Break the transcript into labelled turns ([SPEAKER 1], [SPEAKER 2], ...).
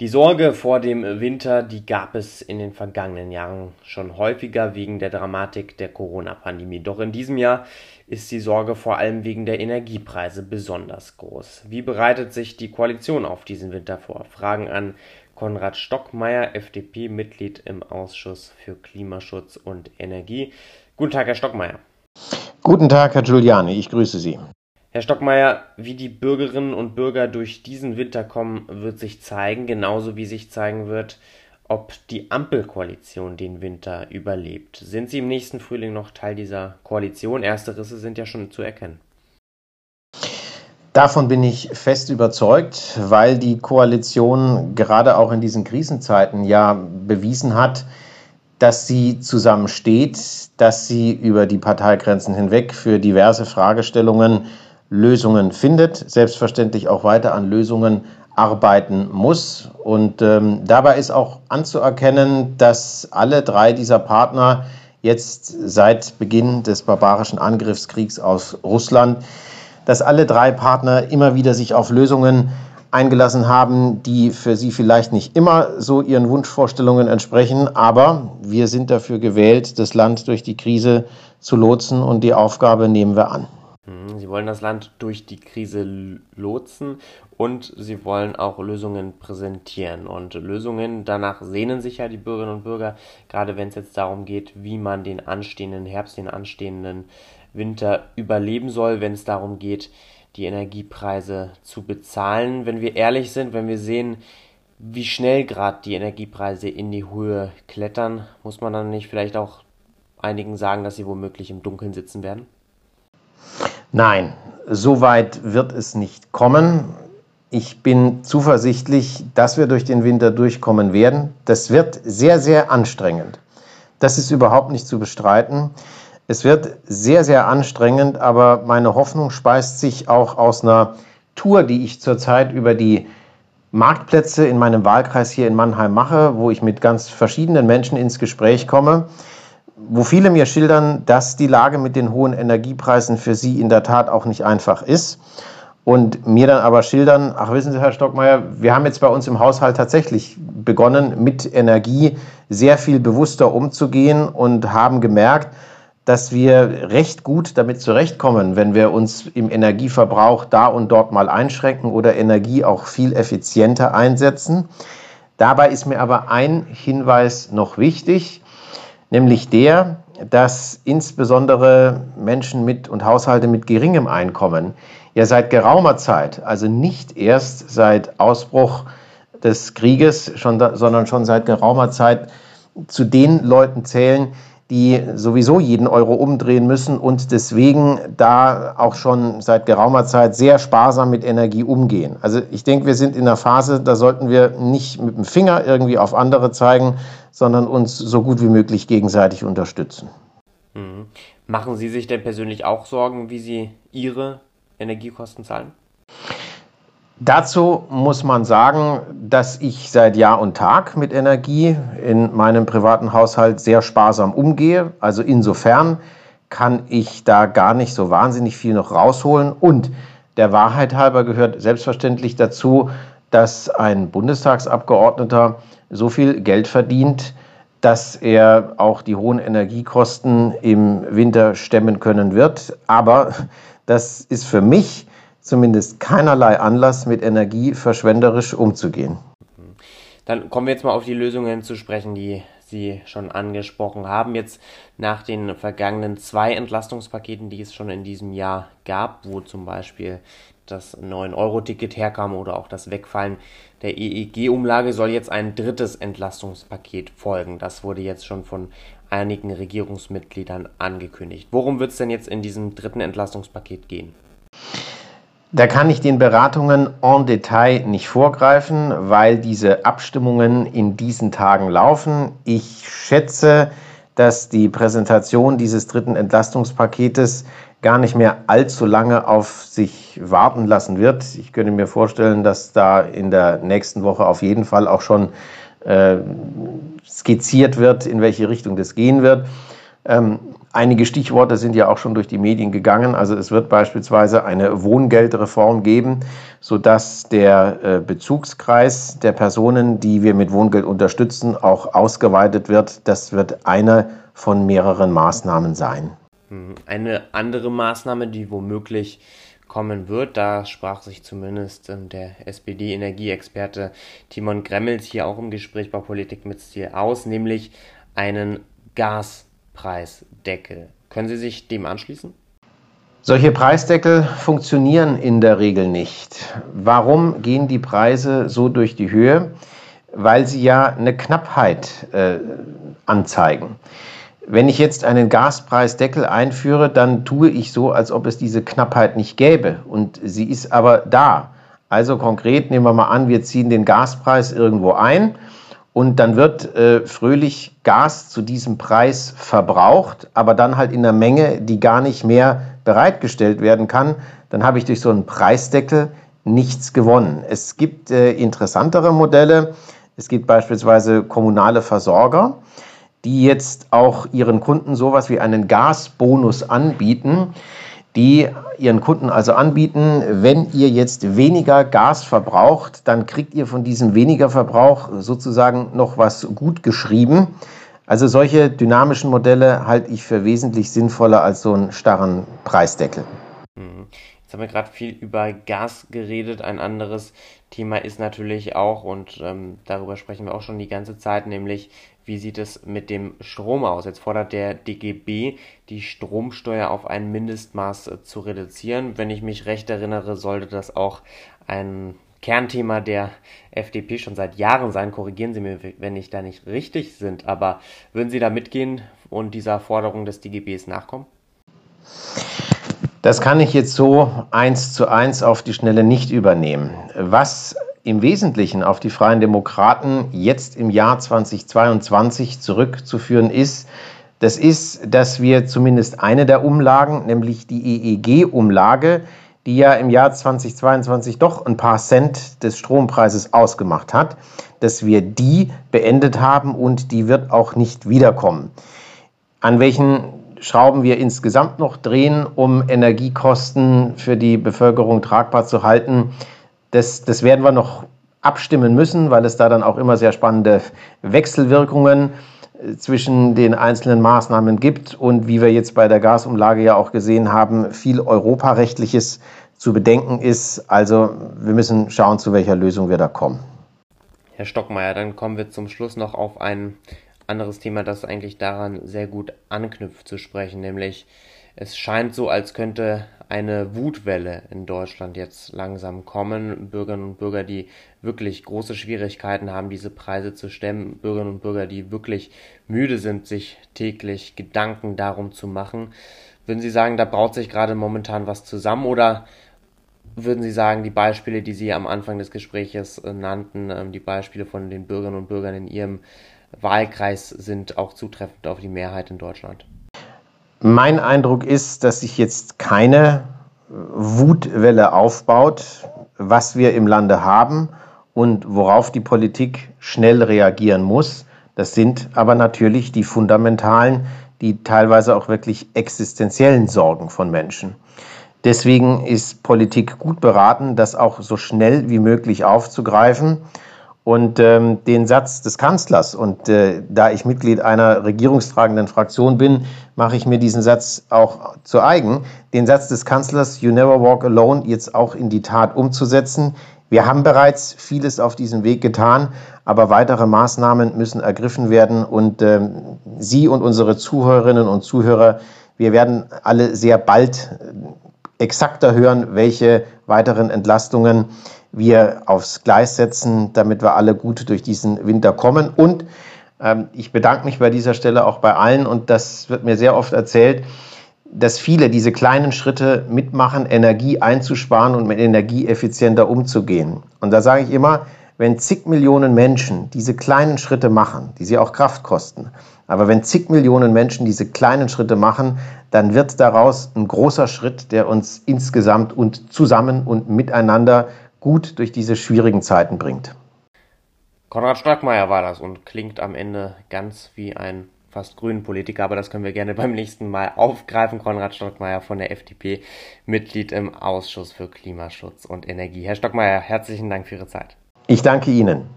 [SPEAKER 1] Die Sorge vor dem Winter, die gab es in den vergangenen Jahren schon häufiger wegen der Dramatik der Corona-Pandemie. Doch in diesem Jahr ist die Sorge vor allem wegen der Energiepreise besonders groß. Wie bereitet sich die Koalition auf diesen Winter vor? Fragen an Konrad Stockmeier, FDP-Mitglied im Ausschuss für Klimaschutz und Energie. Guten Tag, Herr Stockmeier.
[SPEAKER 2] Guten Tag, Herr Giuliani. Ich grüße Sie.
[SPEAKER 1] Herr Stockmeier, wie die Bürgerinnen und Bürger durch diesen Winter kommen, wird sich zeigen, genauso wie sich zeigen wird, ob die Ampelkoalition den Winter überlebt. Sind Sie im nächsten Frühling noch Teil dieser Koalition? Erste Risse sind ja schon zu erkennen.
[SPEAKER 2] Davon bin ich fest überzeugt, weil die Koalition gerade auch in diesen Krisenzeiten ja bewiesen hat, dass sie zusammensteht, dass sie über die Parteigrenzen hinweg für diverse Fragestellungen Lösungen findet, selbstverständlich auch weiter an Lösungen arbeiten muss. Und ähm, dabei ist auch anzuerkennen, dass alle drei dieser Partner jetzt seit Beginn des barbarischen Angriffskriegs aus Russland, dass alle drei Partner immer wieder sich auf Lösungen eingelassen haben, die für sie vielleicht nicht immer so ihren Wunschvorstellungen entsprechen, aber wir sind dafür gewählt, das Land durch die Krise zu lotsen und die Aufgabe nehmen wir an.
[SPEAKER 1] Mhm, sie wollen das Land durch die Krise lotsen und sie wollen auch Lösungen präsentieren. Und Lösungen, danach sehnen sich ja die Bürgerinnen und Bürger, gerade wenn es jetzt darum geht, wie man den anstehenden Herbst, den anstehenden Winter überleben soll, wenn es darum geht, die Energiepreise zu bezahlen. Wenn wir ehrlich sind, wenn wir sehen, wie schnell gerade die Energiepreise in die Höhe klettern, muss man dann nicht vielleicht auch einigen sagen, dass sie womöglich im Dunkeln sitzen werden?
[SPEAKER 2] Nein, so weit wird es nicht kommen. Ich bin zuversichtlich, dass wir durch den Winter durchkommen werden. Das wird sehr, sehr anstrengend. Das ist überhaupt nicht zu bestreiten. Es wird sehr, sehr anstrengend, aber meine Hoffnung speist sich auch aus einer Tour, die ich zurzeit über die Marktplätze in meinem Wahlkreis hier in Mannheim mache, wo ich mit ganz verschiedenen Menschen ins Gespräch komme wo viele mir schildern, dass die Lage mit den hohen Energiepreisen für sie in der Tat auch nicht einfach ist. Und mir dann aber schildern, ach wissen Sie, Herr Stockmeier, wir haben jetzt bei uns im Haushalt tatsächlich begonnen, mit Energie sehr viel bewusster umzugehen und haben gemerkt, dass wir recht gut damit zurechtkommen, wenn wir uns im Energieverbrauch da und dort mal einschränken oder Energie auch viel effizienter einsetzen. Dabei ist mir aber ein Hinweis noch wichtig nämlich der, dass insbesondere Menschen mit und Haushalte mit geringem Einkommen ja seit geraumer Zeit, also nicht erst seit Ausbruch des Krieges, schon, sondern schon seit geraumer Zeit zu den Leuten zählen, die sowieso jeden Euro umdrehen müssen und deswegen da auch schon seit geraumer Zeit sehr sparsam mit Energie umgehen. Also ich denke, wir sind in einer Phase, da sollten wir nicht mit dem Finger irgendwie auf andere zeigen, sondern uns so gut wie möglich gegenseitig unterstützen.
[SPEAKER 1] Mhm. Machen Sie sich denn persönlich auch Sorgen, wie Sie Ihre Energiekosten zahlen?
[SPEAKER 2] Dazu muss man sagen, dass ich seit Jahr und Tag mit Energie in meinem privaten Haushalt sehr sparsam umgehe. Also insofern kann ich da gar nicht so wahnsinnig viel noch rausholen. Und der Wahrheit halber gehört selbstverständlich dazu, dass ein Bundestagsabgeordneter so viel Geld verdient, dass er auch die hohen Energiekosten im Winter stemmen können wird. Aber das ist für mich zumindest keinerlei Anlass, mit Energie verschwenderisch umzugehen.
[SPEAKER 1] Dann kommen wir jetzt mal auf die Lösungen zu sprechen, die Sie schon angesprochen haben. Jetzt nach den vergangenen zwei Entlastungspaketen, die es schon in diesem Jahr gab, wo zum Beispiel das 9-Euro-Ticket herkam oder auch das Wegfallen der EEG-Umlage, soll jetzt ein drittes Entlastungspaket folgen. Das wurde jetzt schon von einigen Regierungsmitgliedern angekündigt. Worum wird es denn jetzt in diesem dritten Entlastungspaket gehen?
[SPEAKER 2] Da kann ich den Beratungen en Detail nicht vorgreifen, weil diese Abstimmungen in diesen Tagen laufen. Ich schätze, dass die Präsentation dieses dritten Entlastungspaketes gar nicht mehr allzu lange auf sich warten lassen wird. Ich könnte mir vorstellen, dass da in der nächsten Woche auf jeden Fall auch schon äh, skizziert wird, in welche Richtung das gehen wird. Ähm, Einige Stichworte sind ja auch schon durch die Medien gegangen. Also es wird beispielsweise eine Wohngeldreform geben, sodass der äh, Bezugskreis der Personen, die wir mit Wohngeld unterstützen, auch ausgeweitet wird. Das wird eine von mehreren Maßnahmen sein.
[SPEAKER 1] Hm, eine andere Maßnahme, die womöglich kommen wird, da sprach sich zumindest ähm, der SPD-Energieexperte Timon Gremmels hier auch im Gespräch bei Politik mit Stil aus, nämlich einen Gas Preisdeckel. Können Sie sich dem anschließen?
[SPEAKER 2] Solche Preisdeckel funktionieren in der Regel nicht. Warum gehen die Preise so durch die Höhe? Weil sie ja eine Knappheit äh, anzeigen. Wenn ich jetzt einen Gaspreisdeckel einführe, dann tue ich so, als ob es diese Knappheit nicht gäbe. Und sie ist aber da. Also konkret nehmen wir mal an, wir ziehen den Gaspreis irgendwo ein und dann wird äh, fröhlich Gas zu diesem Preis verbraucht, aber dann halt in einer Menge, die gar nicht mehr bereitgestellt werden kann. Dann habe ich durch so einen Preisdeckel nichts gewonnen. Es gibt äh, interessantere Modelle. Es gibt beispielsweise kommunale Versorger, die jetzt auch ihren Kunden sowas wie einen Gasbonus anbieten die ihren Kunden also anbieten, wenn ihr jetzt weniger Gas verbraucht, dann kriegt ihr von diesem weniger Verbrauch sozusagen noch was gut geschrieben. Also solche dynamischen Modelle halte ich für wesentlich sinnvoller als so einen starren Preisdeckel.
[SPEAKER 1] Mhm. Jetzt haben wir gerade viel über Gas geredet. Ein anderes Thema ist natürlich auch, und ähm, darüber sprechen wir auch schon die ganze Zeit, nämlich wie sieht es mit dem Strom aus? Jetzt fordert der DGB, die Stromsteuer auf ein Mindestmaß äh, zu reduzieren. Wenn ich mich recht erinnere, sollte das auch ein Kernthema der FDP schon seit Jahren sein. Korrigieren Sie mir, wenn ich da nicht richtig sind. Aber würden Sie da mitgehen und dieser Forderung des DGBs nachkommen?
[SPEAKER 2] Das kann ich jetzt so eins zu eins auf die Schnelle nicht übernehmen. Was im Wesentlichen auf die Freien Demokraten jetzt im Jahr 2022 zurückzuführen ist, das ist, dass wir zumindest eine der Umlagen, nämlich die EEG-Umlage, die ja im Jahr 2022 doch ein paar Cent des Strompreises ausgemacht hat, dass wir die beendet haben und die wird auch nicht wiederkommen. An welchen Schrauben wir insgesamt noch drehen, um Energiekosten für die Bevölkerung tragbar zu halten, das, das werden wir noch abstimmen müssen, weil es da dann auch immer sehr spannende Wechselwirkungen äh, zwischen den einzelnen Maßnahmen gibt und wie wir jetzt bei der Gasumlage ja auch gesehen haben, viel Europarechtliches zu bedenken ist. Also wir müssen schauen, zu welcher Lösung wir da kommen.
[SPEAKER 1] Herr Stockmeier, dann kommen wir zum Schluss noch auf ein anderes Thema, das eigentlich daran sehr gut anknüpft zu sprechen, nämlich es scheint so, als könnte eine Wutwelle in Deutschland jetzt langsam kommen. Bürgerinnen und Bürger, die wirklich große Schwierigkeiten haben, diese Preise zu stemmen. Bürgerinnen und Bürger, die wirklich müde sind, sich täglich Gedanken darum zu machen. Würden Sie sagen, da braut sich gerade momentan was zusammen oder würden Sie sagen, die Beispiele, die Sie am Anfang des Gespräches äh, nannten, ähm, die Beispiele von den Bürgerinnen und Bürgern in Ihrem Wahlkreis sind auch zutreffend auf die Mehrheit in Deutschland?
[SPEAKER 2] Mein Eindruck ist, dass sich jetzt keine Wutwelle aufbaut, was wir im Lande haben und worauf die Politik schnell reagieren muss. Das sind aber natürlich die fundamentalen, die teilweise auch wirklich existenziellen Sorgen von Menschen. Deswegen ist Politik gut beraten, das auch so schnell wie möglich aufzugreifen und ähm, den Satz des Kanzlers, und äh, da ich Mitglied einer regierungstragenden Fraktion bin, mache ich mir diesen Satz auch zu eigen, den Satz des Kanzlers You never walk alone jetzt auch in die Tat umzusetzen. Wir haben bereits vieles auf diesem Weg getan, aber weitere Maßnahmen müssen ergriffen werden. Und ähm, Sie und unsere Zuhörerinnen und Zuhörer, wir werden alle sehr bald äh, exakter hören, welche weiteren Entlastungen wir aufs Gleis setzen, damit wir alle gut durch diesen Winter kommen. Und ähm, ich bedanke mich bei dieser Stelle auch bei allen und das wird mir sehr oft erzählt, dass viele diese kleinen Schritte mitmachen, Energie einzusparen und mit Energie effizienter umzugehen. Und da sage ich immer, wenn zig Millionen Menschen diese kleinen Schritte machen, die sie auch Kraft kosten, aber wenn zig Millionen Menschen diese kleinen Schritte machen, dann wird daraus ein großer Schritt, der uns insgesamt und zusammen und miteinander gut durch diese schwierigen Zeiten bringt.
[SPEAKER 1] Konrad Strackmeier war das und klingt am Ende ganz wie ein fast grünen Politiker, aber das können wir gerne beim nächsten Mal aufgreifen. Konrad Stockmeier von der FDP, Mitglied im Ausschuss für Klimaschutz und Energie. Herr Stockmeier, herzlichen Dank für Ihre Zeit.
[SPEAKER 2] Ich danke Ihnen.